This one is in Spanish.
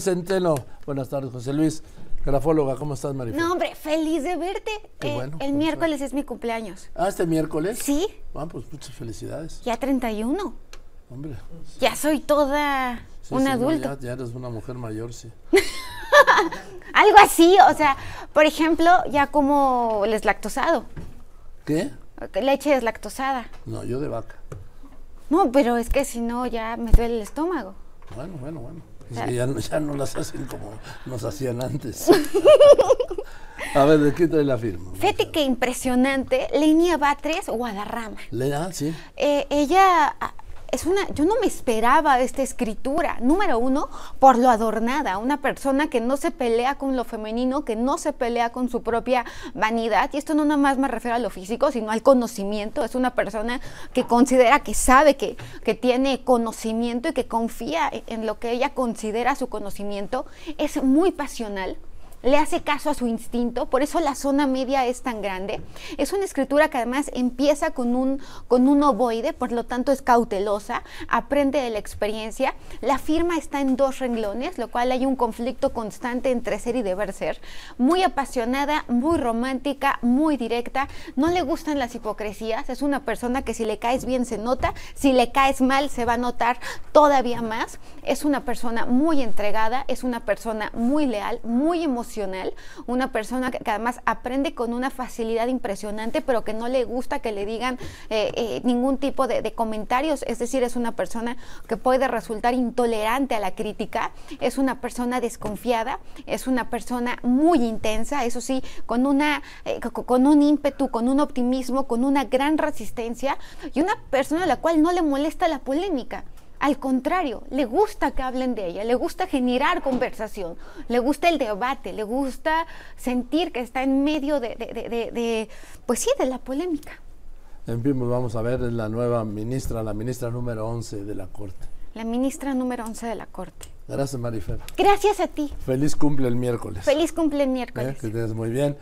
Centeno. Buenas tardes, José Luis. Grafóloga, ¿cómo estás, Marifer? No, hombre, feliz de verte. Qué Eh, bueno, el pues, miércoles es mi cumpleaños. Ah, este miércoles. Sí, Ah, pues muchas felicidades. ya 31. Hombre. Ya soy toda Sí, un sí, no, adulto. ya, ya eres una mujer mayor, sí. Algo así, o sea, por ejemplo, ya como deslactosado. ¿Qué? Leche deslactosada. No, yo de vaca. No, pero es que si no, ya me duele el estómago. Bueno, bueno, bueno. Es Ah. ya, no- ya no las hacen como nos hacían antes. A ver, ¿de qué trae la firma? Fíjate que impresionante, Lenia Batres Guadarrama. Lea, sí. Eh, ella ah, es una, yo no me esperaba esta escritura. Número uno, por lo adornada, una persona que no se pelea con lo femenino, que no se pelea con su propia vanidad. Y esto no nada más me refiero a lo físico, sino al conocimiento. Es una persona que considera que sabe que, que tiene conocimiento y que confía en- lo que ella considera su conocimiento. Es muy pasional le hace caso a su instinto, por eso la zona media es tan grande. Es una escritura que además empieza con un, con un ovoide, por lo tanto es cautelosa, aprende de la experiencia. La firma está en dos renglones, lo cual hay un conflicto constante entre ser y deber ser. Muy apasionada, muy romántica, muy directa, no le gustan las hipocresías, es una persona que si le caes bien se nota, si le caes mal se va a notar todavía más. Es una persona muy entregada, es una persona muy leal, muy emocional, una persona que, además aprende con una facilidad impresionante, pero que no le gusta que le digan eh, eh, ningún tipo de, comentarios, es decir, es una persona que puede resultar intolerante a la crítica, es una persona desconfiada, es una persona muy intensa, eso sí, con, una, eh, co- con un ímpetu, con un optimismo, con una gran resistencia y una persona a la cual no le molesta la polémica. Al contrario, le gusta que hablen de ella, le gusta generar conversación, le gusta el debate, le gusta sentir que está en medio de, de- de- pues sí, de la polémica. En fin, pues vamos a ver, la nueva ministra, la ministra número 11 de la Corte. La ministra número 11 de la Corte. Gracias, Marifer. Gracias a ti. Feliz cumple el miércoles. Feliz cumple el ¿Eh? miércoles. Que estés muy bien.